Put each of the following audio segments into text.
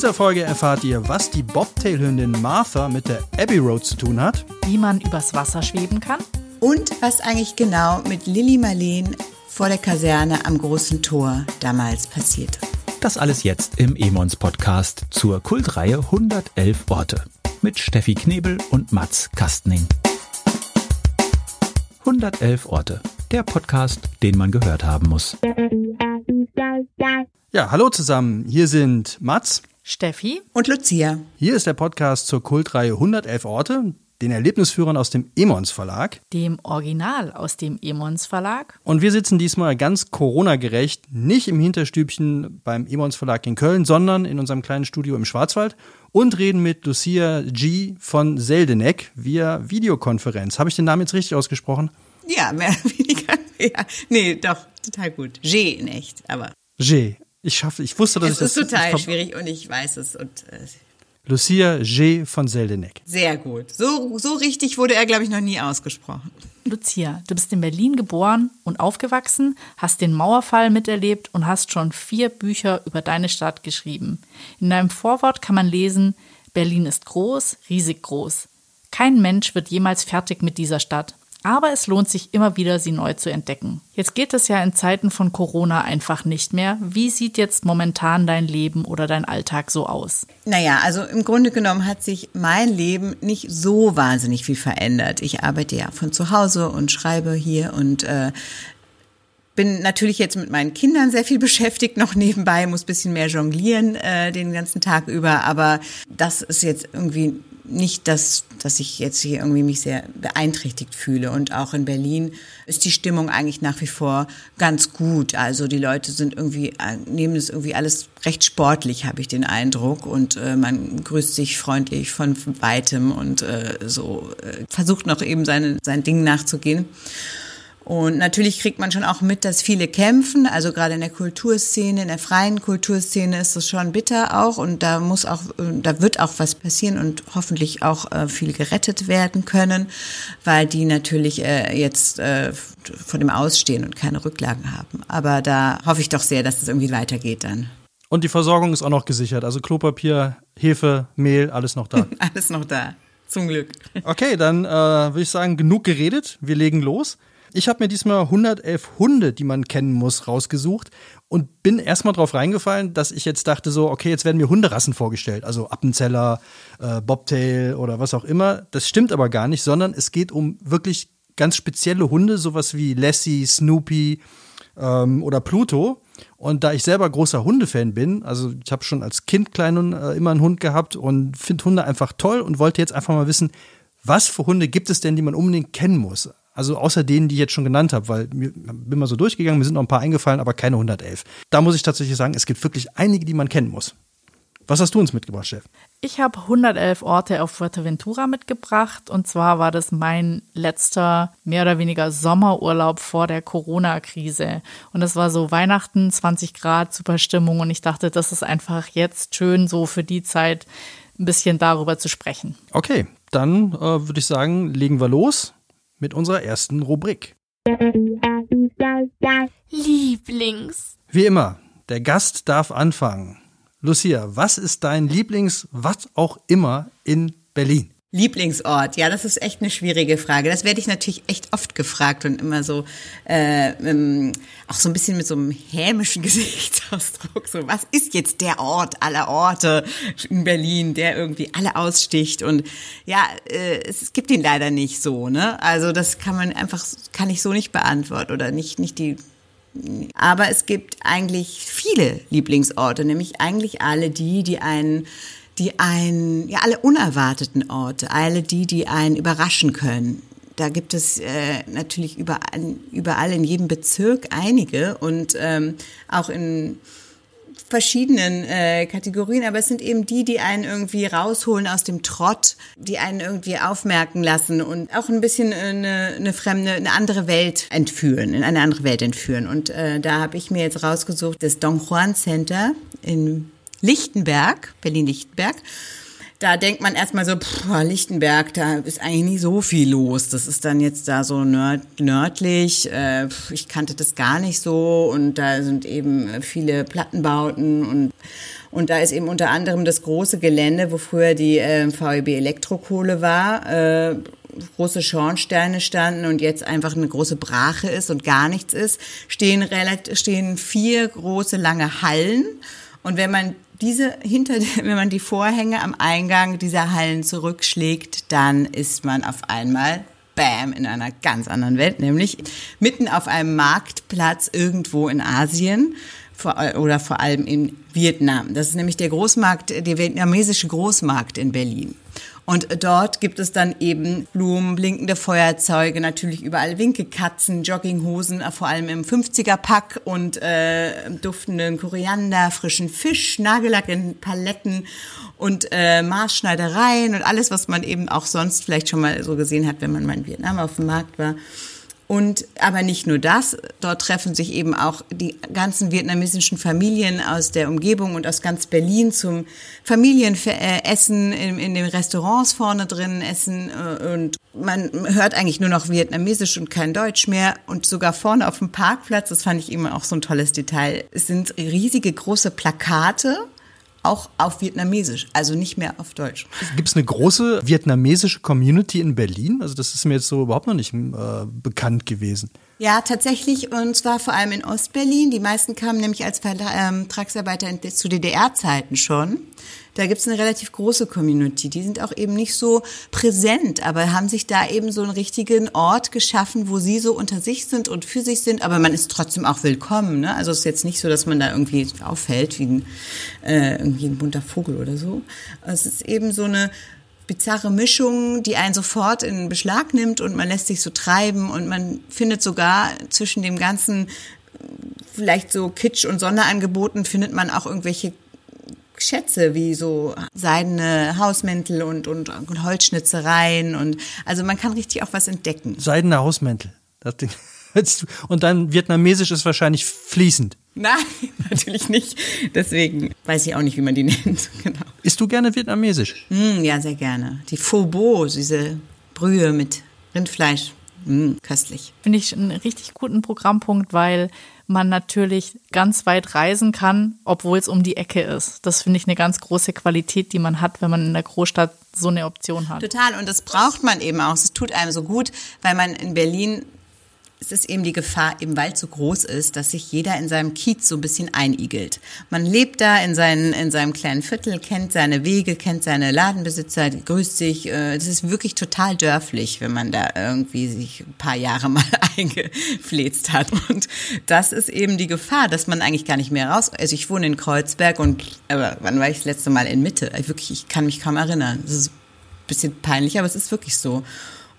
dieser Folge erfahrt ihr, was die Bobtail-Hündin Martha mit der Abbey Road zu tun hat. Wie man übers Wasser schweben kann. Und was eigentlich genau mit Lilly Marleen vor der Kaserne am großen Tor damals passierte. Das alles jetzt im Emons Podcast zur Kultreihe 111 Orte mit Steffi Knebel und Mats Kastning. 111 Orte, der Podcast, den man gehört haben muss. Ja, hallo zusammen. Hier sind Mats, Steffi Und Lucia. Hier ist der Podcast zur Kultreihe 111 Orte, den Erlebnisführern aus dem Emons Verlag. dem Original aus dem Emons Verlag. Und wir sitzen diesmal ganz Corona-gerecht, nicht im Hinterstübchen beim Emons Verlag in Köln, sondern in unserem kleinen Studio im Schwarzwald und reden mit Lucia G. von Seldeneck via Videokonferenz. Habe ich den Namen jetzt richtig ausgesprochen? Ja, mehr oder weniger. Ja, nee, doch, total gut. G in echt, aber G. Ich schaffe, ich wusste, dass es ich das. ist total schwierig und ich weiß es und äh, Lucia G. von Seldeneck. sehr gut. So, so richtig wurde er, glaube ich, noch nie ausgesprochen. Lucia, du bist in Berlin geboren und aufgewachsen, hast den Mauerfall miterlebt und hast schon vier Bücher über deine Stadt geschrieben. In deinem Vorwort kann man lesen, Berlin ist groß, riesig groß. Kein Mensch wird jemals fertig mit dieser Stadt. Aber es lohnt sich immer wieder, sie neu zu entdecken. Jetzt geht es ja in Zeiten von Corona einfach nicht mehr. Wie sieht jetzt momentan dein Leben oder dein Alltag so aus? Naja, also im Grunde genommen hat sich mein Leben nicht so wahnsinnig viel verändert. Ich arbeite ja von zu Hause und schreibe hier und äh, bin natürlich jetzt mit meinen Kindern sehr viel beschäftigt, noch nebenbei, muss bisschen mehr jonglieren äh, den ganzen Tag über, aber das ist jetzt irgendwie nicht das, dass ich jetzt hier irgendwie mich sehr beeinträchtigt fühle. Und auch in Berlin ist die Stimmung eigentlich nach wie vor ganz gut. Also die Leute sind irgendwie, äh, nehmen es irgendwie alles recht sportlich, habe ich den Eindruck. Und äh, man grüßt sich freundlich von weitem und äh, so äh, versucht noch eben seine, sein Ding nachzugehen. Und natürlich kriegt man schon auch mit, dass viele kämpfen. Also gerade in der Kulturszene, in der freien Kulturszene ist das schon bitter auch. Und da muss auch, da wird auch was passieren und hoffentlich auch äh, viel gerettet werden können, weil die natürlich äh, jetzt äh, vor dem Ausstehen und keine Rücklagen haben. Aber da hoffe ich doch sehr, dass es irgendwie weitergeht dann. Und die Versorgung ist auch noch gesichert. Also Klopapier, Hefe, Mehl, alles noch da. Alles noch da. Zum Glück. Okay, dann äh, würde ich sagen, genug geredet. Wir legen los. Ich habe mir diesmal 111 Hunde, die man kennen muss, rausgesucht und bin erstmal drauf reingefallen, dass ich jetzt dachte so, okay, jetzt werden mir Hunderassen vorgestellt, also Appenzeller, äh, Bobtail oder was auch immer. Das stimmt aber gar nicht, sondern es geht um wirklich ganz spezielle Hunde, sowas wie Lassie, Snoopy ähm, oder Pluto. Und da ich selber großer Hundefan bin, also ich habe schon als Kind klein äh, immer einen Hund gehabt und finde Hunde einfach toll und wollte jetzt einfach mal wissen, was für Hunde gibt es denn, die man unbedingt kennen muss? Also außer denen, die ich jetzt schon genannt habe, weil mir bin mal so durchgegangen, mir sind noch ein paar eingefallen, aber keine 111. Da muss ich tatsächlich sagen, es gibt wirklich einige, die man kennen muss. Was hast du uns mitgebracht, Chef? Ich habe 111 Orte auf Fuerteventura mitgebracht und zwar war das mein letzter mehr oder weniger Sommerurlaub vor der Corona-Krise und es war so Weihnachten, 20 Grad, super Stimmung und ich dachte, das ist einfach jetzt schön so für die Zeit ein bisschen darüber zu sprechen. Okay, dann äh, würde ich sagen, legen wir los mit unserer ersten Rubrik. Lieblings. Wie immer, der Gast darf anfangen. Lucia, was ist dein Lieblings, was auch immer in Berlin? Lieblingsort, ja, das ist echt eine schwierige Frage. Das werde ich natürlich echt oft gefragt und immer so, äh, ähm, auch so ein bisschen mit so einem hämischen Gesichtsausdruck. So, was ist jetzt der Ort aller Orte in Berlin, der irgendwie alle aussticht? Und ja, äh, es gibt ihn leider nicht so, ne? Also das kann man einfach, kann ich so nicht beantworten oder nicht, nicht die aber es gibt eigentlich viele Lieblingsorte, nämlich eigentlich alle die, die einen die einen, ja, alle unerwarteten Orte, alle die, die einen überraschen können. Da gibt es äh, natürlich überall, überall in jedem Bezirk einige und ähm, auch in verschiedenen äh, Kategorien, aber es sind eben die, die einen irgendwie rausholen aus dem Trott, die einen irgendwie aufmerken lassen und auch ein bisschen eine, eine fremde, eine andere Welt entführen, in eine andere Welt entführen. Und äh, da habe ich mir jetzt rausgesucht das Don Juan Center in Lichtenberg, Berlin-Lichtenberg. Da denkt man erstmal so, pff, Lichtenberg, da ist eigentlich nicht so viel los. Das ist dann jetzt da so nörd, nördlich. Äh, ich kannte das gar nicht so und da sind eben viele Plattenbauten und Und da ist eben unter anderem das große Gelände, wo früher die äh, VEB Elektrokohle war, äh, große Schornsteine standen und jetzt einfach eine große Brache ist und gar nichts ist, stehen, stehen vier große lange Hallen. Und wenn man diese hinter, wenn man die Vorhänge am Eingang dieser Hallen zurückschlägt, dann ist man auf einmal Bam in einer ganz anderen Welt, nämlich mitten auf einem Marktplatz irgendwo in Asien oder vor allem in Vietnam. Das ist nämlich der Großmarkt, der vietnamesische Großmarkt in Berlin. Und dort gibt es dann eben Blumen, blinkende Feuerzeuge, natürlich überall Winkekatzen, Jogginghosen, vor allem im 50er-Pack und äh, duftenden Koriander, frischen Fisch, Nagellack in Paletten und äh, Maßschneidereien und alles, was man eben auch sonst vielleicht schon mal so gesehen hat, wenn man mal in Vietnam auf dem Markt war. Und aber nicht nur das, dort treffen sich eben auch die ganzen vietnamesischen Familien aus der Umgebung und aus ganz Berlin zum Familienessen in, in den Restaurants vorne drin essen äh, und man hört eigentlich nur noch Vietnamesisch und kein Deutsch mehr. Und sogar vorne auf dem Parkplatz, das fand ich immer auch so ein tolles Detail, sind riesige große Plakate auch auf Vietnamesisch, also nicht mehr auf Deutsch. Gibt es eine große vietnamesische Community in Berlin? Also das ist mir jetzt so überhaupt noch nicht äh, bekannt gewesen. Ja, tatsächlich, und zwar vor allem in Ostberlin. Die meisten kamen nämlich als Vertragsarbeiter zu DDR-Zeiten schon. Da gibt's eine relativ große Community. Die sind auch eben nicht so präsent, aber haben sich da eben so einen richtigen Ort geschaffen, wo sie so unter sich sind und für sich sind. Aber man ist trotzdem auch willkommen. Ne? Also es ist jetzt nicht so, dass man da irgendwie auffällt wie ein, äh, irgendwie ein bunter Vogel oder so. Es ist eben so eine bizarre Mischung, die einen sofort in Beschlag nimmt und man lässt sich so treiben und man findet sogar zwischen dem ganzen vielleicht so Kitsch und Sonderangeboten findet man auch irgendwelche Schätze wie so seidene Hausmäntel und, und, und Holzschnitzereien und also man kann richtig auch was entdecken. Seidene Hausmäntel. Und dann vietnamesisch ist wahrscheinlich fließend. Nein, natürlich nicht. Deswegen weiß ich auch nicht, wie man die nennt. Genau. Isst du gerne vietnamesisch? Mm, ja, sehr gerne. Die Pho Bo, diese Brühe mit Rindfleisch. Mm, köstlich. Finde ich einen richtig guten Programmpunkt, weil man natürlich ganz weit reisen kann, obwohl es um die Ecke ist. Das finde ich eine ganz große Qualität, die man hat, wenn man in der Großstadt so eine Option hat. Total. Und das braucht man eben auch. Es tut einem so gut, weil man in Berlin es ist eben die Gefahr, weil es so groß ist, dass sich jeder in seinem Kiez so ein bisschen einigelt. Man lebt da in, seinen, in seinem kleinen Viertel, kennt seine Wege, kennt seine Ladenbesitzer, grüßt sich. Es äh, ist wirklich total dörflich, wenn man da irgendwie sich ein paar Jahre mal eingefläzt hat. Und das ist eben die Gefahr, dass man eigentlich gar nicht mehr raus. Also ich wohne in Kreuzberg und aber wann war ich das letzte Mal in Mitte? Wirklich, ich kann mich kaum erinnern. Das ist ein bisschen peinlich, aber es ist wirklich so.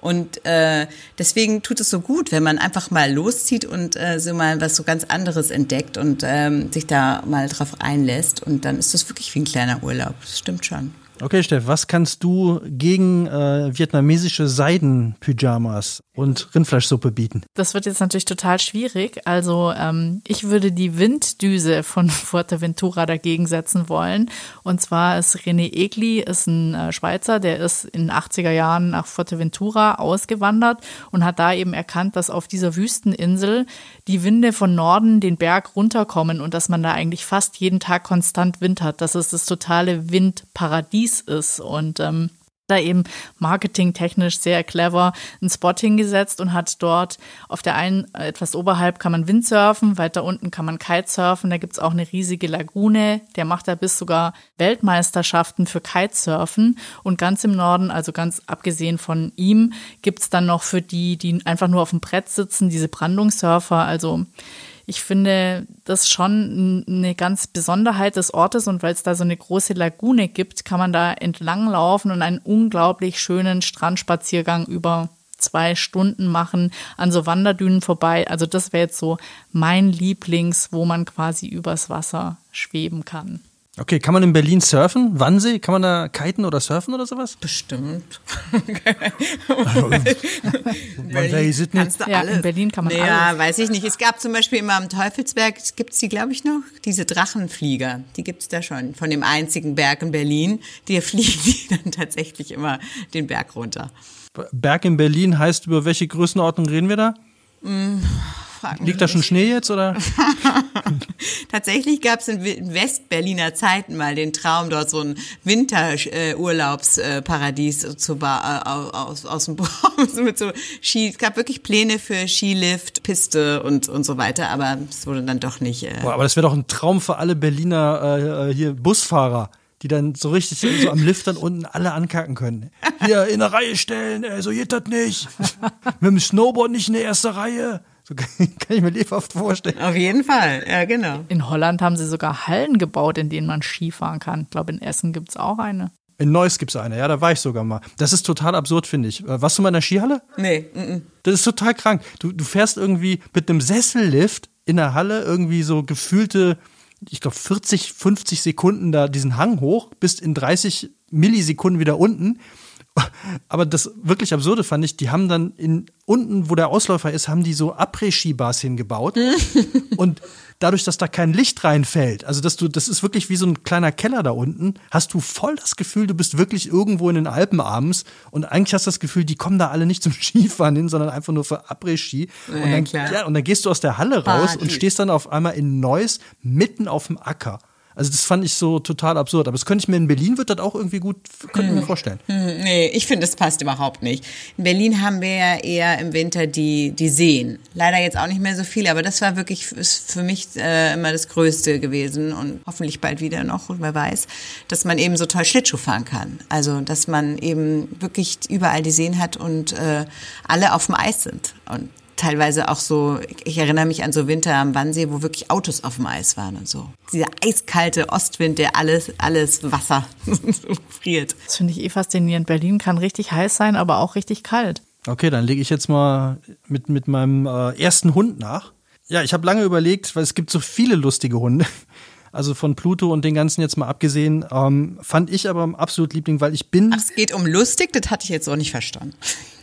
Und äh, deswegen tut es so gut, wenn man einfach mal loszieht und äh, so mal was so ganz anderes entdeckt und ähm, sich da mal drauf einlässt. Und dann ist das wirklich wie ein kleiner Urlaub. Das stimmt schon. Okay, Steff, was kannst du gegen äh, vietnamesische Seidenpyjamas und Rindfleischsuppe bieten? Das wird jetzt natürlich total schwierig. Also ähm, ich würde die Winddüse von Fuerteventura dagegen setzen wollen. Und zwar ist René Egli, ist ein äh, Schweizer, der ist in den 80er Jahren nach Fuerteventura ausgewandert und hat da eben erkannt, dass auf dieser Wüsteninsel die Winde von Norden den Berg runterkommen und dass man da eigentlich fast jeden Tag konstant Wind hat. Das ist das totale Windparadies Release ist. Und ähm, da eben marketingtechnisch sehr clever einen Spot hingesetzt und hat dort auf der einen etwas oberhalb kann man Windsurfen, weiter unten kann man Kitesurfen, da gibt es auch eine riesige Lagune, der macht da bis sogar Weltmeisterschaften für Kitesurfen. Und ganz im Norden, also ganz abgesehen von ihm, gibt es dann noch für die, die einfach nur auf dem Brett sitzen, diese Brandungssurfer, also ich finde das schon eine ganz Besonderheit des Ortes und weil es da so eine große Lagune gibt, kann man da entlanglaufen und einen unglaublich schönen Strandspaziergang über zwei Stunden machen, an so Wanderdünen vorbei. Also das wäre jetzt so mein Lieblings, wo man quasi übers Wasser schweben kann. Okay, kann man in Berlin surfen? Wannsee? Kann man da kiten oder surfen oder sowas? Bestimmt. Man weiß es nicht. Ja, alles. in Berlin kann man naja, alles. weiß ich nicht. Es gab zum Beispiel immer am Teufelsberg, gibt es die, glaube ich, noch, diese Drachenflieger. Die gibt es da schon, von dem einzigen Berg in Berlin. Die fliegen die dann tatsächlich immer den Berg runter. Berg in Berlin heißt, über welche Größenordnung reden wir da? Mm, Liegt da schon Schnee jetzt oder? Tatsächlich gab es in Westberliner Zeiten mal den Traum, dort so ein Winterurlaubsparadies äh, zu ba äh, aus, aus dem mit so Ski. Es gab wirklich Pläne für Skilift, Piste und und so weiter, aber es wurde dann doch nicht. Äh Boah, aber das wäre doch ein Traum für alle Berliner äh, hier Busfahrer die dann so richtig so am Lift dann unten alle ankacken können. Hier in der Reihe stellen, ey, so geht das nicht. Mit dem Snowboard nicht in der ersten Reihe. So kann, ich mir lebhaft vorstellen. Auf jeden Fall, ja, genau. In Holland haben sie sogar Hallen gebaut, in denen man Skifahren kann. Ich glaube, in Essen gibt es auch eine. In Neuss gibt es eine, ja, da war ich sogar mal. Das ist total absurd, finde ich. Äh, warst du mal in der Skihalle? Nee. Mm -mm. Das ist total krank. Du, du fährst irgendwie mit einem Sessellift in der Halle irgendwie so gefühlte ich glaube, 40, 50 Sekunden da diesen Hang hoch, bist in 30 Millisekunden wieder unten. Aber das wirklich Absurde fand ich, die haben dann in unten, wo der Ausläufer ist, haben die so Après-Ski-Bars hingebaut. und dadurch, dass da kein Licht reinfällt, also dass du, das ist wirklich wie so ein kleiner Keller da unten, hast du voll das Gefühl, du bist wirklich irgendwo in den Alpen abends und eigentlich hast du das Gefühl, die kommen da alle nicht zum Skifahren hin, sondern einfach nur für Après-Ski. Ja, und, dann, ja, und dann gehst du aus der Halle raus Party. und stehst dann auf einmal in Neuss mitten auf dem Acker. Also das fand ich so total absurd. Aber das könnte ich mir in Berlin wird das auch irgendwie gut, könnte ich mir vorstellen. Hm, Nee, ich finde, das passt überhaupt nicht. In Berlin haben wir ja eher im Winter die, die Seen. Leider jetzt auch nicht mehr so viel, aber das war wirklich ist für mich äh, immer das Größte gewesen und hoffentlich bald wieder noch, wer weiß, dass man eben so toll Schlittschuh fahren kann. Also, dass man eben wirklich überall die Seen hat und äh, alle auf dem Eis sind. Und teilweise auch so, ich erinnere mich an so Winter am Wannsee, wo wirklich Autos auf dem Eis waren und so. Dieser eiskalte Ostwind, der alles, alles Wasser so friert. Das finde ich eh faszinierend. Berlin kann richtig heiß sein, aber auch richtig kalt. Okay, dann lege ich jetzt mal mit, mit meinem äh, ersten Hund nach. Ja, ich habe lange überlegt, weil es gibt so viele lustige Hunde. Also von Pluto und den ganzen jetzt mal abgesehen, ähm, fand ich aber absolut Liebling, weil ich bin, Ach, es geht um lustig, das hatte ich jetzt auch nicht verstanden.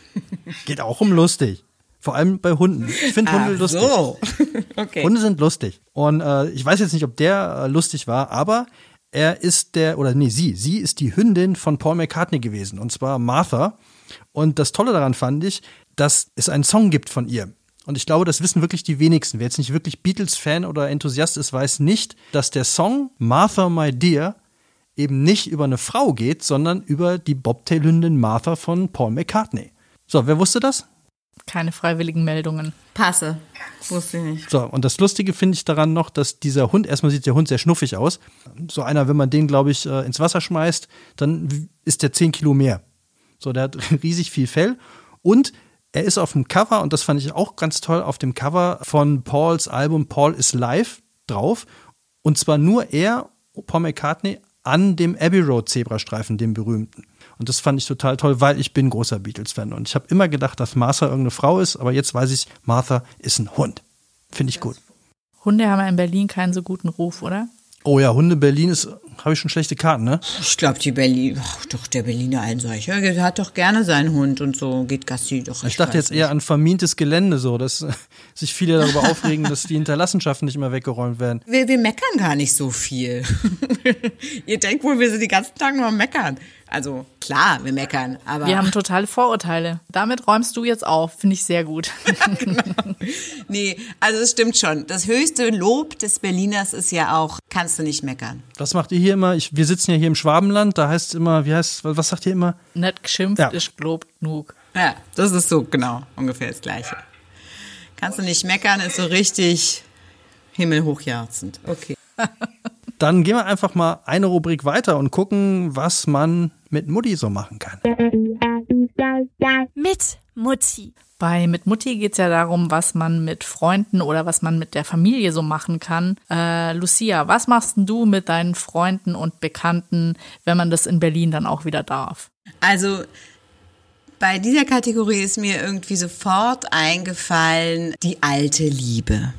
geht auch um lustig. Vor allem bei Hunden. Ich finde Hunde lustig. so. okay. Hunde sind lustig. Und äh, ich weiß jetzt nicht, ob der äh, lustig war, aber er ist der, oder nee, sie, sie ist die Hündin von Paul McCartney gewesen, und zwar Martha. Und das Tolle daran fand ich, dass es einen Song gibt von ihr. Und ich glaube, das wissen wirklich die wenigsten. Wer jetzt nicht wirklich Beatles-Fan oder Enthusiast ist, weiß nicht, dass der Song Martha, My Dear eben nicht über eine Frau geht, sondern über die Bobtail-Hündin Martha von Paul McCartney. So, wer wusste das? Keine freiwilligen Meldungen. Passe. Wusste ich nicht. So, und das Lustige finde ich daran noch, dass dieser Hund, erstmal sieht der Hund sehr schnuffig aus. So einer, wenn man den, glaube ich, äh, ins Wasser schmeißt, dann ist der 10 Kilo mehr. So, der hat riesig viel Fell. Und er ist auf dem Cover, und das fand ich auch ganz toll, auf dem Cover von Pauls Album Paul is Live drauf. Und zwar nur er, Paul McCartney, an dem Abbey Road Zebrastreifen, dem berühmten. Und das fand ich total toll, weil ich bin großer Beatles-Fan. Und ich habe immer gedacht, dass Martha irgendeine Frau ist, aber jetzt weiß ich, Martha ist ein Hund. Finde ich gut. Hunde haben ja in Berlin keinen so guten Ruf, oder? Oh ja, Hunde Berlin ist, habe ich schon schlechte Karten, ne? Ich glaube, die Berlin, ach, doch der Berliner Einsolcher, der hat doch gerne seinen Hund und so geht Gassi doch. Ich dachte jetzt eher an vermintes Gelände, so, dass sich viele darüber aufregen, dass die Hinterlassenschaften nicht mehr weggeräumt werden. Wir, wir meckern gar nicht so viel. Ihr denkt wohl, wir sind die ganzen Tage nur am Meckern. Also klar, wir meckern, aber Wir haben totale Vorurteile. Damit räumst du jetzt auf, finde ich sehr gut. nee, also es stimmt schon. Das höchste Lob des Berliners ist ja auch, kannst du nicht meckern. Was macht ihr hier immer? Ich, wir sitzen ja hier im Schwabenland, da heißt es immer, wie heißt, was sagt ihr immer? Nicht geschimpft Ja. ist gelobt genug. Ja, das ist so genau ungefähr das Gleiche. Kannst du nicht meckern, ist so richtig himmelhochjarzend. Okay. Dann gehen wir einfach mal eine Rubrik weiter und gucken, was man mit Mutti so machen kann. Mit Mutti. Bei Mit Mutti geht es ja darum, was man mit Freunden oder was man mit der Familie so machen kann. Äh, Lucia, was machst denn du mit deinen Freunden und Bekannten, wenn man das in Berlin dann auch wieder darf? Also bei dieser Kategorie ist mir irgendwie sofort eingefallen die alte Liebe.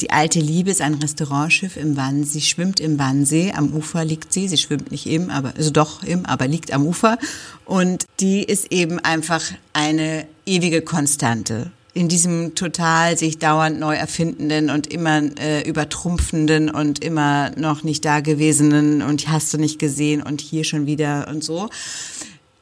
Die alte Liebe ist ein Restaurantschiff im Wannsee. Sie schwimmt im Wannsee. Am Ufer liegt sie. Sie schwimmt nicht im, aber, also doch im, aber liegt am Ufer. Und die ist eben einfach eine ewige Konstante. In diesem total sich dauernd neu erfindenden und immer äh, übertrumpfenden und immer noch nicht dagewesenen und hast du nicht gesehen und hier schon wieder und so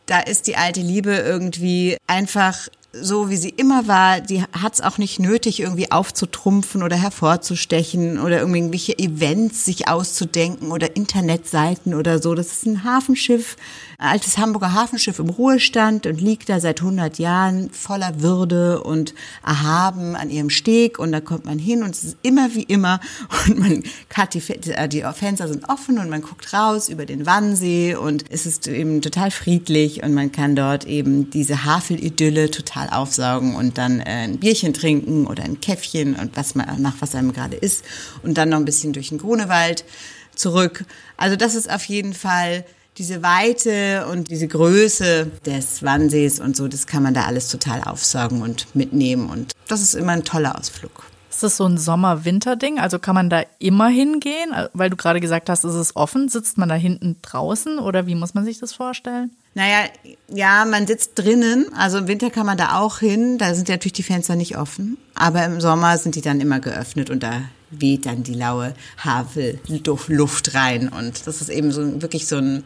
da ist die alte Liebe irgendwie einfach so, wie sie immer war. Die hat es auch nicht nötig, irgendwie aufzutrumpfen oder hervorzustechen oder irgendwelche Events sich auszudenken oder Internetseiten oder so. Das ist ein Hafenschiff, altes Hamburger Hafenschiff im Ruhestand und liegt da seit 100 Jahren voller Würde und erhaben an ihrem Steg und da kommt man hin und es ist immer wie immer und man hat die, äh, die Fenster sind offen und man guckt raus über den Wannsee und es ist eben total friedlich und man kann dort eben diese Havelidylle total aufsaugen und dann äh, ein Bierchen trinken oder ein Käffchen und was man nach was einem gerade ist und dann noch ein bisschen durch den Grunewald zurück. Also das ist auf jeden Fall diese Weite und diese Größe des Wannsees und so, das kann man da alles total aufsaugen und mitnehmen. Und das ist immer ein toller Ausflug. Ist das so ein Sommer-Winter-Ding? Also kann man da immer hingehen? Weil du gerade gesagt hast, ist es offen. Sitzt man da hinten draußen oder wie muss man sich das vorstellen? Naja, ja, man sitzt drinnen. Also im Winter kann man da auch hin. Da sind ja natürlich die Fenster nicht offen. Aber im Sommer sind die dann immer geöffnet und da weht dann die laue Havelluft rein. Und das ist eben so wirklich so ein,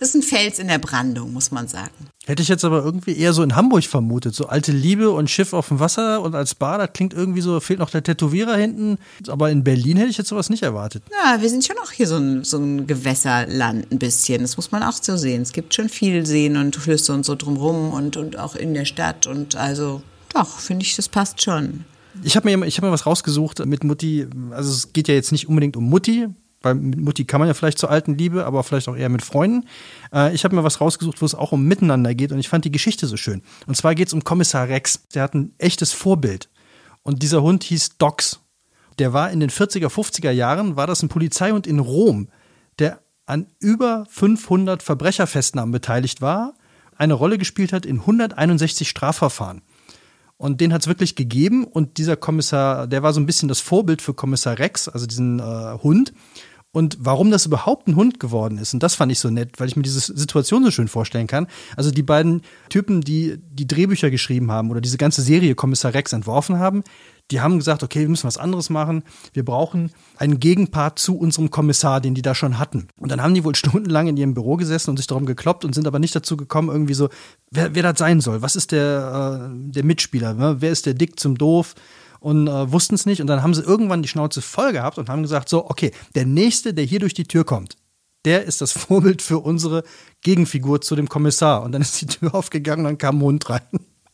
das ist ein Fels in der Brandung, muss man sagen. Hätte ich jetzt aber irgendwie eher so in Hamburg vermutet. So alte Liebe und Schiff auf dem Wasser und als Bar, das klingt irgendwie so, fehlt noch der Tätowierer hinten. Aber in Berlin hätte ich jetzt sowas nicht erwartet. Ja, wir sind schon auch hier so ein, so ein Gewässerland ein bisschen. Das muss man auch so sehen. Es gibt schon viel Seen und Flüsse und so drumrum und, und auch in der Stadt. Und also, doch, finde ich, das passt schon. Ich habe mir, hab mir was rausgesucht mit Mutti. Also es geht ja jetzt nicht unbedingt um Mutti, weil mit Mutti kann man ja vielleicht zur alten Liebe, aber vielleicht auch eher mit Freunden. Äh, ich habe mir was rausgesucht, wo es auch um Miteinander geht und ich fand die Geschichte so schön. Und zwar geht es um Kommissar Rex. Der hat ein echtes Vorbild. Und dieser Hund hieß Dox. Der war in den 40er, 50er Jahren, war das ein Polizeihund in Rom, der an über 500 Verbrecherfestnahmen beteiligt war, eine Rolle gespielt hat in 161 Strafverfahren. Und den hat es wirklich gegeben. Und dieser Kommissar, der war so ein bisschen das Vorbild für Kommissar Rex, also diesen äh, Hund. Und warum das überhaupt ein Hund geworden ist, und das fand ich so nett, weil ich mir diese Situation so schön vorstellen kann. Also die beiden Typen, die die Drehbücher geschrieben haben oder diese ganze Serie Kommissar Rex entworfen haben, die haben gesagt, okay, wir müssen was anderes machen. Wir brauchen einen Gegenpart zu unserem Kommissar, den die da schon hatten. Und dann haben die wohl stundenlang in ihrem Büro gesessen und sich darum gekloppt und sind aber nicht dazu gekommen, irgendwie so, wer, wer das sein soll. Was ist der, äh, der Mitspieler? Ne? Wer ist der Dick zum Doof? Und äh, wussten es nicht. Und dann haben sie irgendwann die Schnauze voll gehabt und haben gesagt, so, okay, der Nächste, der hier durch die Tür kommt, der ist das Vorbild für unsere Gegenfigur zu dem Kommissar. Und dann ist die Tür aufgegangen und dann kam ein Hund rein.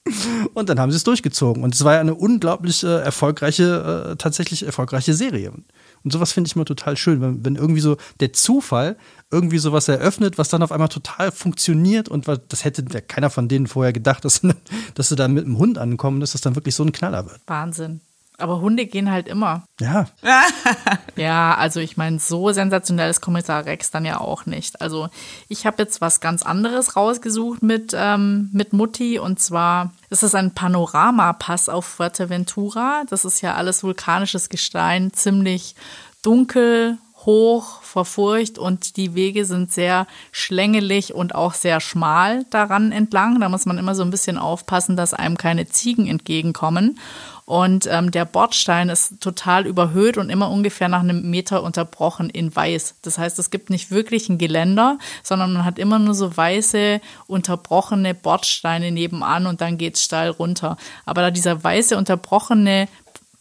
Und dann haben sie es durchgezogen. Und es war ja eine unglaublich äh, erfolgreiche, äh, tatsächlich erfolgreiche Serie. Und sowas finde ich immer total schön, wenn, wenn irgendwie so der Zufall irgendwie sowas eröffnet, was dann auf einmal total funktioniert und das hätte keiner von denen vorher gedacht, dass, dass sie da mit einem Hund ankommen, dass das dann wirklich so ein Knaller wird. Wahnsinn. Aber Hunde gehen halt immer. Ja. ja, also ich meine, so sensationell ist Kommissar Rex dann ja auch nicht. Also ich habe jetzt was ganz anderes rausgesucht mit, ähm, mit Mutti und zwar ist es ein Panoramapass auf Fuerteventura. Das ist ja alles vulkanisches Gestein, ziemlich dunkel, hoch, verfurcht und die Wege sind sehr schlängelig und auch sehr schmal daran entlang. Da muss man immer so ein bisschen aufpassen, dass einem keine Ziegen entgegenkommen. Und ähm, der Bordstein ist total überhöht und immer ungefähr nach einem Meter unterbrochen in weiß. Das heißt, es gibt nicht wirklich ein Geländer, sondern man hat immer nur so weiße, unterbrochene Bordsteine nebenan und dann geht's steil runter. Aber da dieser weiße, unterbrochene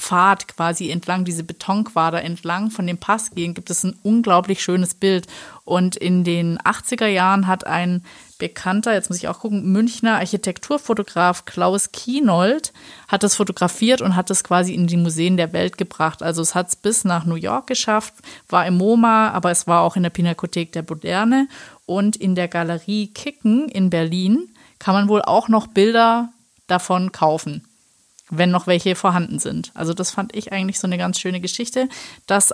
Pfad quasi entlang, diese Betonquader entlang von dem Pass gehen, gibt es ein unglaublich schönes Bild. Und in den 80er Jahren hat ein bekannter, jetzt muss ich auch gucken, Münchner Architekturfotograf Klaus Kienold hat das fotografiert und hat es quasi in die Museen der Welt gebracht. Also es hat es bis nach New York geschafft, war im MoMA, aber es war auch in der Pinakothek der Moderne und in der Galerie Kicken in Berlin kann man wohl auch noch Bilder davon kaufen wenn noch welche vorhanden sind. Also das fand ich eigentlich so eine ganz schöne Geschichte, dass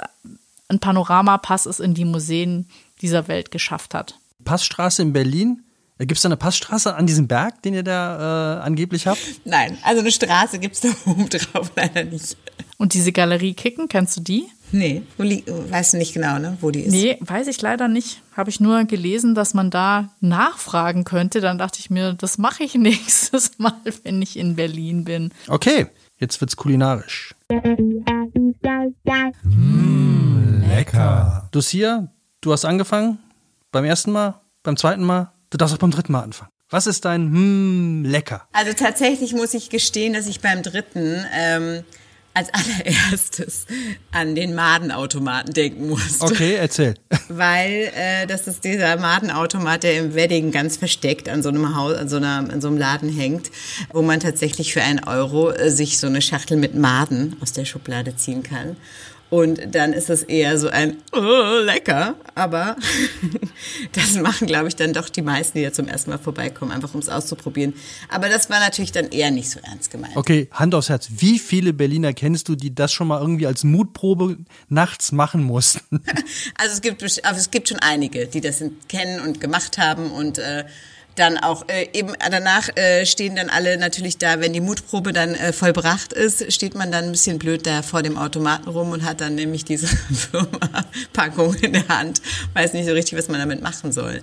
ein Panoramapass es in die Museen dieser Welt geschafft hat. Passstraße in Berlin Gibt es da eine Passstraße an diesem Berg, den ihr da äh, angeblich habt? Nein, also eine Straße gibt es da oben drauf leider nicht. Und diese Galerie Kicken, kennst du die? Nee, weißt du nicht genau, ne, wo die ist? Nee, weiß ich leider nicht. Habe ich nur gelesen, dass man da nachfragen könnte. Dann dachte ich mir, das mache ich nächstes Mal, wenn ich in Berlin bin. Okay, jetzt wird's kulinarisch. Mmh, lecker. Lucia, du hast angefangen beim ersten Mal, beim zweiten Mal. Du darfst auch beim dritten Mal anfangen. Was ist dein hm, lecker? Also tatsächlich muss ich gestehen, dass ich beim dritten ähm, als allererstes an den Madenautomaten denken musste. Okay, erzähl. Weil äh, das ist dieser Madenautomat, der im Wedding ganz versteckt an so einem Haus, an so, einer, an so einem Laden hängt, wo man tatsächlich für einen Euro äh, sich so eine Schachtel mit Maden aus der Schublade ziehen kann. Und dann ist es eher so ein oh, lecker, aber das machen, glaube ich, dann doch die meisten, die da zum ersten Mal vorbeikommen, einfach um es auszuprobieren. Aber das war natürlich dann eher nicht so ernst gemeint. Okay, Hand aufs Herz. Wie viele Berliner kennst du, die das schon mal irgendwie als Mutprobe nachts machen mussten? Also es gibt, also es gibt schon einige, die das kennen und gemacht haben und äh, dann auch äh, eben danach äh, stehen dann alle natürlich da, wenn die Mutprobe dann äh, vollbracht ist, steht man dann ein bisschen blöd da vor dem Automaten rum und hat dann nämlich diese Firma-Packung in der Hand, weiß nicht so richtig, was man damit machen soll.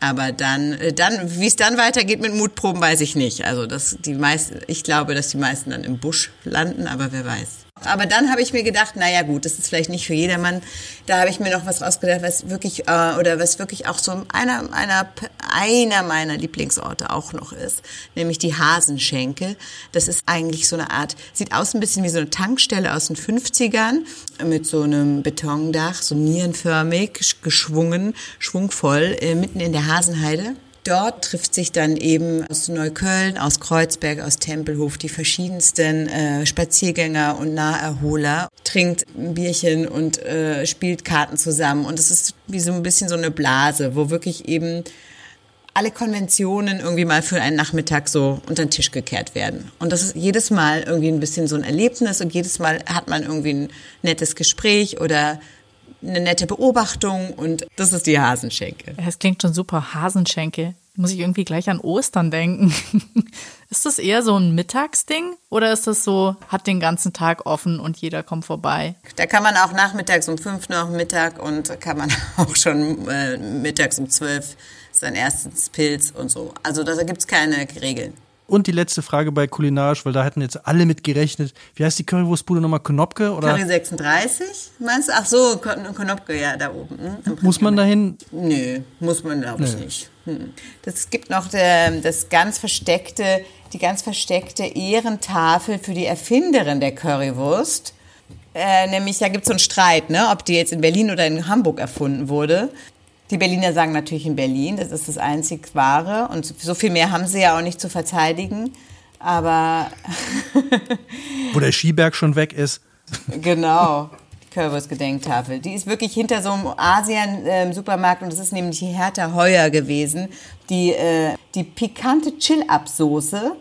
Aber dann, äh, dann, wie es dann weitergeht mit Mutproben, weiß ich nicht. Also das, die meisten, ich glaube, dass die meisten dann im Busch landen, aber wer weiß. Aber dann habe ich mir gedacht, naja gut, das ist vielleicht nicht für jedermann. Da habe ich mir noch was rausgedacht, was wirklich äh, oder was wirklich auch so einer einer einer meiner Lieblingsorte auch noch ist, nämlich die Hasenschenke. Das ist eigentlich so eine Art, sieht aus ein bisschen wie so eine Tankstelle aus den 50ern mit so einem Betondach, so nierenförmig geschwungen, schwungvoll äh, mitten in der Hasenheide. Dort trifft sich dann eben aus Neukölln, aus Kreuzberg, aus Tempelhof die verschiedensten äh, Spaziergänger und Naherholer, trinkt ein Bierchen und äh, spielt Karten zusammen. Und es ist wie so ein bisschen so eine Blase, wo wirklich eben alle Konventionen irgendwie mal für einen Nachmittag so unter den Tisch gekehrt werden. Und das ist jedes Mal irgendwie ein bisschen so ein Erlebnis und jedes Mal hat man irgendwie ein nettes Gespräch oder eine nette Beobachtung und das ist die Hasenschenke. Es klingt schon super, Hasenschenke. Muss ich irgendwie gleich an Ostern denken. ist das eher so ein Mittagsding oder ist das so, hat den ganzen Tag offen und jeder kommt vorbei? Da kann man auch nachmittags um fünf noch Mittag und kann man auch schon äh, mittags um zwölf sein erstes Pilz und so. Also da gibt es keine Regeln. Und die letzte Frage bei kulinarisch, weil da hatten jetzt alle mit gerechnet. Wie heißt die Currywurstbude nochmal? Konopke? Oder? Curry 36, meinst du? Ach so, Konopke, ja, da oben. Hm? Muss man dahin? Nö, muss man glaube ich nicht. Hm. Das gibt noch der, das ganz versteckte, die ganz versteckte Ehrentafel für die Erfinderin der Currywurst. Äh, nämlich, da gibt es so einen Streit, ne, ob die jetzt in Berlin oder in Hamburg erfunden wurde. Die Berliner sagen natürlich in Berlin, das ist das einzig wahre und so viel mehr haben sie ja auch nicht zu verteidigen. Aber wo der Skiberg schon weg ist. genau. Curvers Gedenktafel. Die ist wirklich hinter so einem Asien-Supermarkt und das ist nämlich die Hertha Heuer gewesen, die äh, die pikante Chill-Up-Soße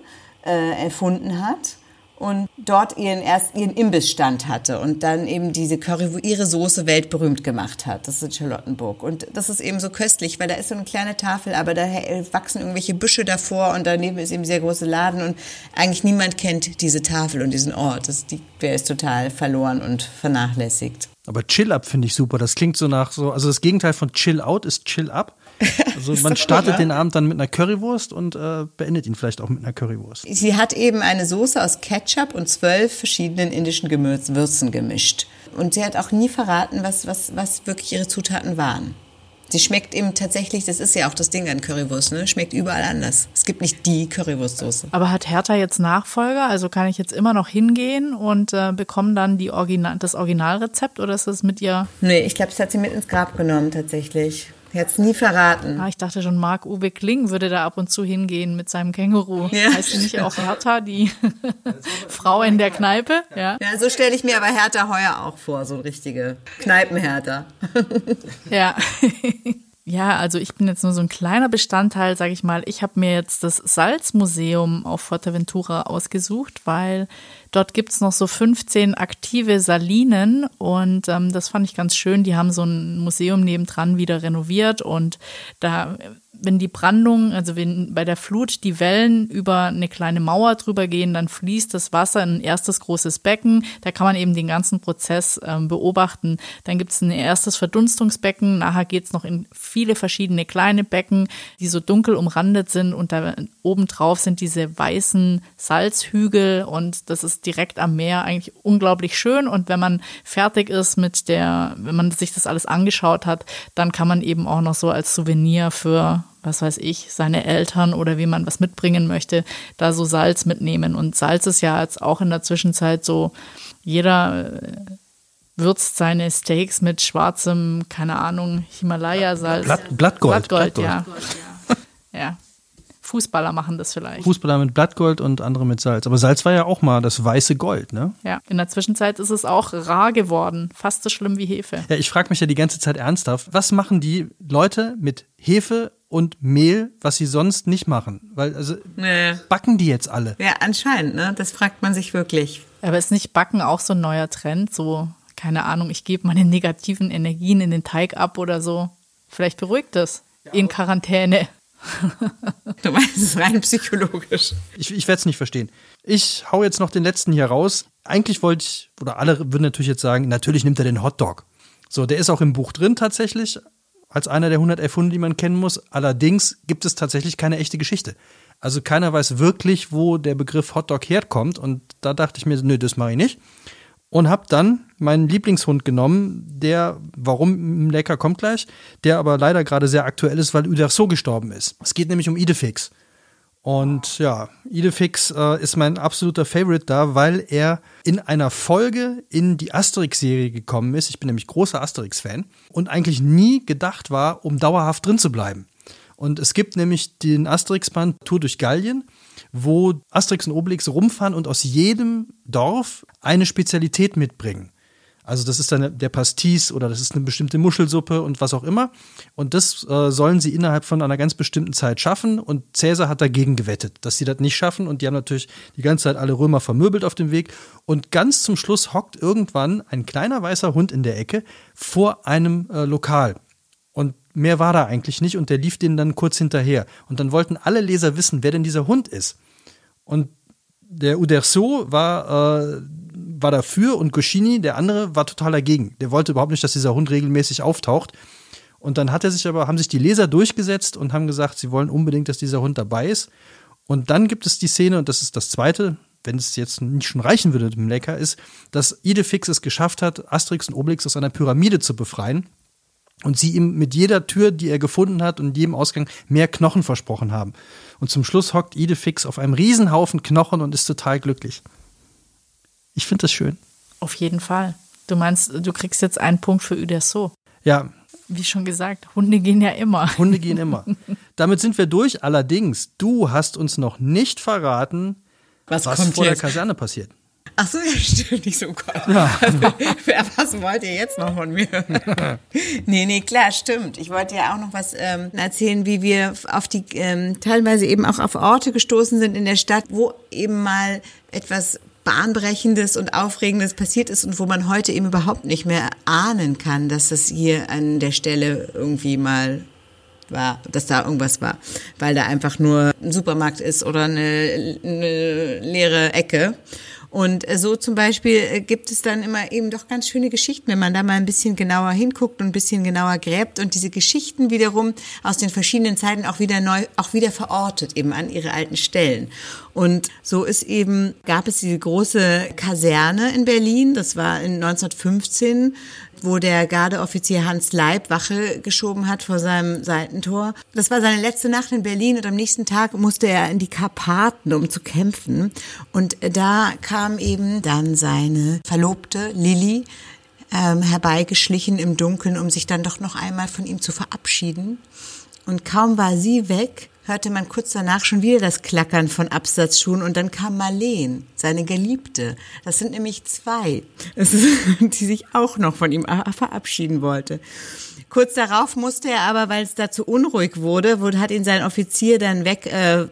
äh, erfunden hat und dort ihren ersten ihren Imbissstand hatte und dann eben diese Curry, wo ihre Soße weltberühmt gemacht hat. Das ist in Charlottenburg und das ist eben so köstlich, weil da ist so eine kleine Tafel, aber da wachsen irgendwelche Büsche davor und daneben ist eben sehr große Laden und eigentlich niemand kennt diese Tafel und diesen Ort. Das, die, der ist total verloren und vernachlässigt. Aber Chill Up finde ich super. Das klingt so nach so, also das Gegenteil von Chill Out ist Chill Up. Also man startet gut, ne? den Abend dann mit einer Currywurst und äh, beendet ihn vielleicht auch mit einer Currywurst. Sie hat eben eine Soße aus Ketchup und zwölf verschiedenen indischen Gewürzen gemischt. Und sie hat auch nie verraten, was, was, was wirklich ihre Zutaten waren. Sie schmeckt eben tatsächlich, das ist ja auch das Ding an Currywurst, ne? Schmeckt überall anders. Es gibt nicht die Currywurstsoße. Aber hat Hertha jetzt Nachfolger? Also kann ich jetzt immer noch hingehen und äh, bekomme dann die Original, das Originalrezept oder ist das mit ihr? Nee, ich glaube, es hat sie mit ins Grab genommen tatsächlich. Es nie verraten. Ah, ich dachte schon, Marc-Uwe Kling würde da ab und zu hingehen mit seinem Känguru. Ja. Heißt sie nicht auch Hertha, die Frau in der Kneipe? Ja, ja so stelle ich mir aber Hertha heuer auch vor, so richtige Kneipenhertha. ja. Ja, also ich bin jetzt nur so ein kleiner Bestandteil, sage ich mal. Ich habe mir jetzt das Salzmuseum auf Fuerteventura ausgesucht, weil dort gibt's noch so 15 aktive Salinen und ähm, das fand ich ganz schön. Die haben so ein Museum nebendran wieder renoviert und da wenn die Brandung, also wenn bei der Flut die Wellen über eine kleine Mauer drüber gehen, dann fließt das Wasser in ein erstes großes Becken. Da kann man eben den ganzen Prozess ähm, beobachten. Dann gibt es ein erstes Verdunstungsbecken. Nachher geht es noch in viele verschiedene kleine Becken, die so dunkel umrandet sind. Und da oben drauf sind diese weißen Salzhügel und das ist direkt am Meer eigentlich unglaublich schön. Und wenn man fertig ist mit der, wenn man sich das alles angeschaut hat, dann kann man eben auch noch so als Souvenir für was weiß ich, seine Eltern oder wie man was mitbringen möchte, da so Salz mitnehmen. Und Salz ist ja jetzt auch in der Zwischenzeit so, jeder äh, würzt seine Steaks mit schwarzem, keine Ahnung, Himalaya-Salz. Blatt, Blattgold. Blattgold, Blattgold. ja. ja. Fußballer machen das vielleicht. Fußballer mit Blattgold und andere mit Salz. Aber Salz war ja auch mal das weiße Gold, ne? Ja, in der Zwischenzeit ist es auch rar geworden. Fast so schlimm wie Hefe. Ja, ich frage mich ja die ganze Zeit ernsthaft, was machen die Leute mit Hefe und Mehl, was sie sonst nicht machen? Weil, also, Nee. backen die jetzt alle? Ja, anscheinend, ne? Das fragt man sich wirklich. Aber ist nicht Backen auch so ein neuer Trend? So, keine Ahnung, ich gebe meine negativen Energien in den Teig ab oder so. Vielleicht beruhigt es. In Quarantäne. Du meinst es rein psychologisch. Ich, ich werde es nicht verstehen. Ich hau jetzt noch den letzten hier raus. Eigentlich wollte ich, oder alle würden natürlich jetzt sagen, natürlich nimmt er den Hotdog. So, der ist auch im Buch drin tatsächlich, als einer der 111 Hunde, die man kennen muss. Allerdings gibt es tatsächlich keine echte Geschichte. Also keiner weiß wirklich, wo der Begriff Hotdog herkommt. Und da dachte ich mir, nö, das mache ich nicht. Und habe dann meinen Lieblingshund genommen, der, warum lecker kommt gleich, der aber leider gerade sehr aktuell ist, weil Uderso gestorben ist. Es geht nämlich um Idefix. Und ja, Idefix äh, ist mein absoluter Favorite da, weil er in einer Folge in die Asterix-Serie gekommen ist. Ich bin nämlich großer Asterix-Fan und eigentlich nie gedacht war, um dauerhaft drin zu bleiben. Und es gibt nämlich den Asterix-Band Tour durch Gallien, wo Asterix und Obelix rumfahren und aus jedem Dorf eine Spezialität mitbringen. Also das ist dann der Pastis oder das ist eine bestimmte Muschelsuppe und was auch immer. Und das äh, sollen sie innerhalb von einer ganz bestimmten Zeit schaffen. Und Cäsar hat dagegen gewettet, dass sie das nicht schaffen. Und die haben natürlich die ganze Zeit alle Römer vermöbelt auf dem Weg. Und ganz zum Schluss hockt irgendwann ein kleiner weißer Hund in der Ecke vor einem äh, Lokal. Und mehr war da eigentlich nicht. Und der lief denen dann kurz hinterher. Und dann wollten alle Leser wissen, wer denn dieser Hund ist. Und der Uderso war, äh, war dafür und Goscini, der andere, war total dagegen. Der wollte überhaupt nicht, dass dieser Hund regelmäßig auftaucht. Und dann hat er sich aber, haben sich die Leser durchgesetzt und haben gesagt, sie wollen unbedingt, dass dieser Hund dabei ist. Und dann gibt es die Szene, und das ist das zweite, wenn es jetzt nicht schon reichen würde mit dem Lecker, ist, dass Idefix es geschafft hat, Asterix und Obelix aus einer Pyramide zu befreien und sie ihm mit jeder Tür, die er gefunden hat und jedem Ausgang mehr Knochen versprochen haben. Und zum Schluss hockt Idefix auf einem Riesenhaufen Knochen und ist total glücklich. Ich finde das schön. Auf jeden Fall. Du meinst, du kriegst jetzt einen Punkt für Uderso. Ja, Wie schon gesagt, Hunde gehen ja immer. Hunde gehen immer. Damit sind wir durch. Allerdings, du hast uns noch nicht verraten, Was, was kommt vor jetzt? der Kaserne passiert. Ach so, ja, stimmt. Ich so, oh Gott. Wer- was wollt ihr jetzt noch von mir? nee, nee, klar, stimmt. Ich wollte ja auch noch was ähm, erzählen, wie wir auf die, ähm, teilweise eben auch auf Orte gestoßen sind in der Stadt, wo eben mal etwas Bahnbrechendes und Aufregendes passiert ist und wo man heute eben überhaupt nicht mehr ahnen kann, dass das hier an der Stelle irgendwie mal war, dass da irgendwas war, weil da einfach nur ein Supermarkt ist oder eine, eine leere Ecke. Und äh, so zum Beispiel äh, gibt es dann immer eben doch ganz schöne Geschichten, wenn man da mal ein bisschen genauer hinguckt und ein bisschen genauer gräbt und diese Geschichten wiederum aus den verschiedenen Zeiten auch wieder neu, auch wieder verortet, eben an ihre alten Stellen. Und so ist eben, gab es diese große Kaserne in Berlin, das war in 1915, wo der Gardeoffizier Hans Leib Wache geschoben hat vor seinem Seitentor. Das war seine letzte Nacht in Berlin und am nächsten Tag musste er in die Karpaten, um zu kämpfen. Und da kam eben dann seine Verlobte Lilly ähm, herbeigeschlichen im Dunkeln, um sich dann doch noch einmal von ihm zu verabschieden. Und kaum war sie weg, hörte man kurz danach schon wieder das Klackern von Absatzschuhen und dann kam Marleen, seine Geliebte. Das sind nämlich zwei, die sich auch noch von ihm verabschieden wollte. Kurz darauf musste er aber, weil es da zu unruhig wurde, wurde hat ihn sein Offizier dann weg äh,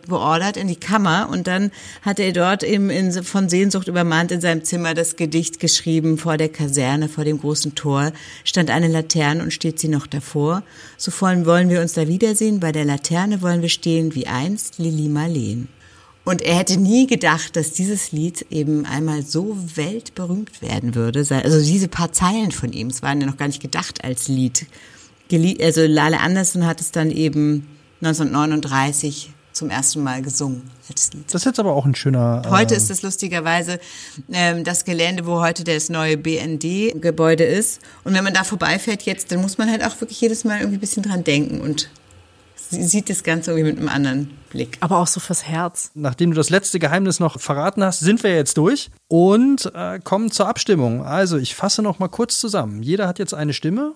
in die Kammer und dann hat er dort eben in, von Sehnsucht übermannt in seinem Zimmer das Gedicht geschrieben vor der Kaserne, vor dem großen Tor, stand eine Laterne und steht sie noch davor. So wollen wir uns da wiedersehen, bei der Laterne wollen wir stehen wie einst Lili Marleen. Und er hätte nie gedacht, dass dieses Lied eben einmal so weltberühmt werden würde. Also diese paar Zeilen von ihm, es waren ja noch gar nicht gedacht als Lied. Also Lale Anderson hat es dann eben 1939 zum ersten Mal gesungen als Lied. Das ist jetzt aber auch ein schöner. äh, Heute ist es lustigerweise ähm, das Gelände, wo heute das neue BND-Gebäude ist. Und wenn man da vorbeifährt jetzt, dann muss man halt auch wirklich jedes Mal irgendwie ein bisschen dran denken und sieht das Ganze irgendwie mit einem anderen Blick. Aber auch so fürs Herz. Nachdem du das letzte Geheimnis noch verraten hast, sind wir jetzt durch und äh, kommen zur Abstimmung. Also, ich fasse noch mal kurz zusammen. Jeder hat jetzt eine Stimme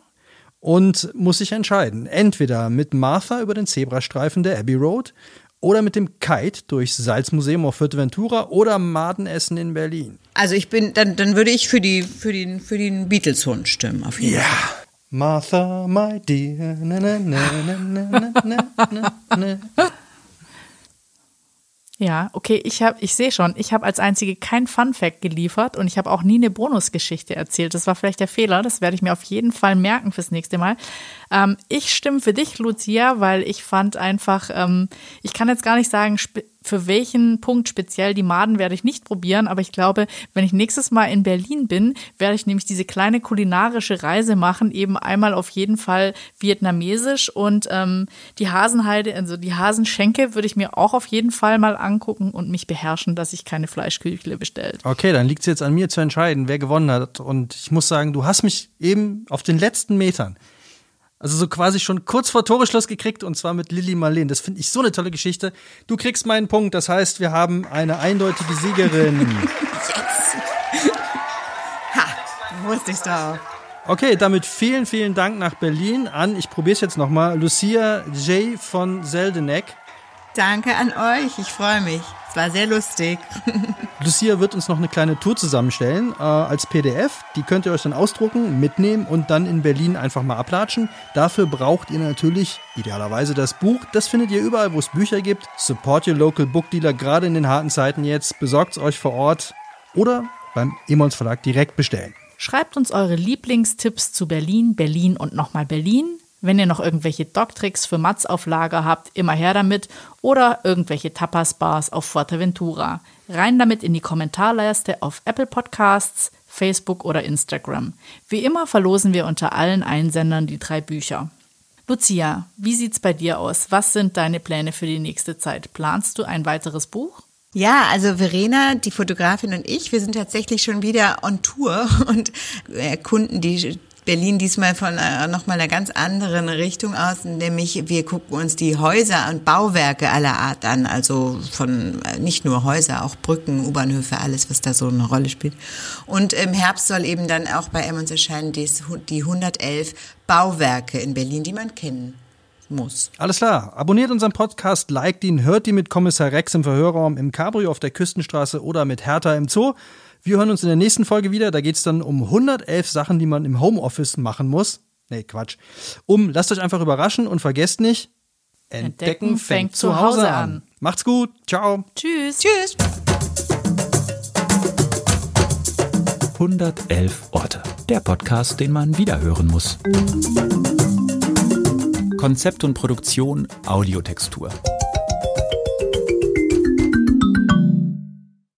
und muss sich entscheiden. Entweder mit Martha über den Zebrastreifen der Abbey Road oder mit dem Kite durchs Salzmuseum auf Fuerteventura oder Madenessen in Berlin. Also ich bin, dann, dann würde ich für die, für den, für den Beatles-Hund stimmen, auf jeden Ja. Martha, my dear. Na, na, na, na, na, na, na, na. Ja, okay, ich habe, ich sehe schon, ich habe als einzige kein Fun Fact geliefert und ich habe auch nie eine Bonusgeschichte erzählt. Das war vielleicht der Fehler. Das werde ich mir auf jeden Fall merken fürs nächste Mal. Ähm, ich stimme für dich, Lucia, weil ich fand einfach, ähm, ich kann jetzt gar nicht sagen, für welchen Punkt speziell die Maden werde ich nicht probieren, aber ich glaube, wenn ich nächstes Mal in Berlin bin, werde ich nämlich diese kleine kulinarische Reise machen, eben einmal auf jeden Fall vietnamesisch und ähm, die Hasenheide, also die Hasenschenke würde ich mir auch auf jeden Fall mal angucken und mich beherrschen, dass ich keine Fleischküchle bestellt. Okay, dann liegt es jetzt an mir zu entscheiden, wer gewonnen hat. Und ich muss sagen, du hast mich eben auf den letzten Metern, also so quasi schon kurz vor Toreschluss gekriegt und zwar mit Lilly Marleen. Das finde ich so eine tolle Geschichte. Du kriegst meinen Punkt. Das heißt, wir haben eine eindeutige Siegerin. Wusste ich doch. Okay, damit vielen, vielen Dank nach Berlin an, ich probiere es jetzt nochmal, Lucia J. von Seldeneck. Danke an euch, ich freue mich. Es war sehr lustig. Lucia wird uns noch eine kleine Tour zusammenstellen äh, als PDF. Die könnt ihr euch dann ausdrucken, mitnehmen und dann in Berlin einfach mal ablatschen. Dafür braucht ihr natürlich idealerweise das Buch. Das findet ihr überall, wo es Bücher gibt. Support your local book dealer, gerade in den harten Zeiten jetzt. Besorgt es euch vor Ort oder beim Emons Verlag direkt bestellen. Schreibt uns eure Lieblingstipps zu Berlin, Berlin und nochmal Berlin. Wenn ihr noch irgendwelche Dogtricks für Mats auf Lager habt, immer her damit. Oder irgendwelche Tapas-Bars auf Fuerteventura. Rein damit in die Kommentarleiste auf Apple Podcasts, Facebook oder Instagram. Wie immer verlosen wir unter allen Einsendern die drei Bücher. Lucia, wie sieht's bei dir aus? Was sind deine Pläne für die nächste Zeit? Planst du ein weiteres Buch? Ja, also Verena, die Fotografin und ich, wir sind tatsächlich schon wieder on Tour und erkunden die Berlin diesmal von äh, nochmal einer ganz anderen Richtung aus, nämlich wir gucken uns die Häuser und Bauwerke aller Art an, also von äh, nicht nur Häuser, auch Brücken, U-Bahnhöfe, alles, was da so eine Rolle spielt. Und im Herbst soll eben dann auch bei Emmons erscheinen dies, die 111 Bauwerke in Berlin, die man kennen muss. Alles klar. Abonniert unseren Podcast, liked ihn, hört ihn mit Kommissar Rex im Verhörraum, im Cabrio auf der Küstenstraße oder mit Hertha im Zoo. Wir hören uns in der nächsten Folge wieder. Da geht es dann um 111 Sachen, die man im Homeoffice machen muss. Nee, Quatsch. Um, lasst euch einfach überraschen und vergesst nicht, Entdecken, fängt zu Hause an. Macht's gut. Ciao. Tschüss. Tschüss! 111 Orte. Der Podcast, den man wiederhören muss. Konzept und Produktion Audiotextur.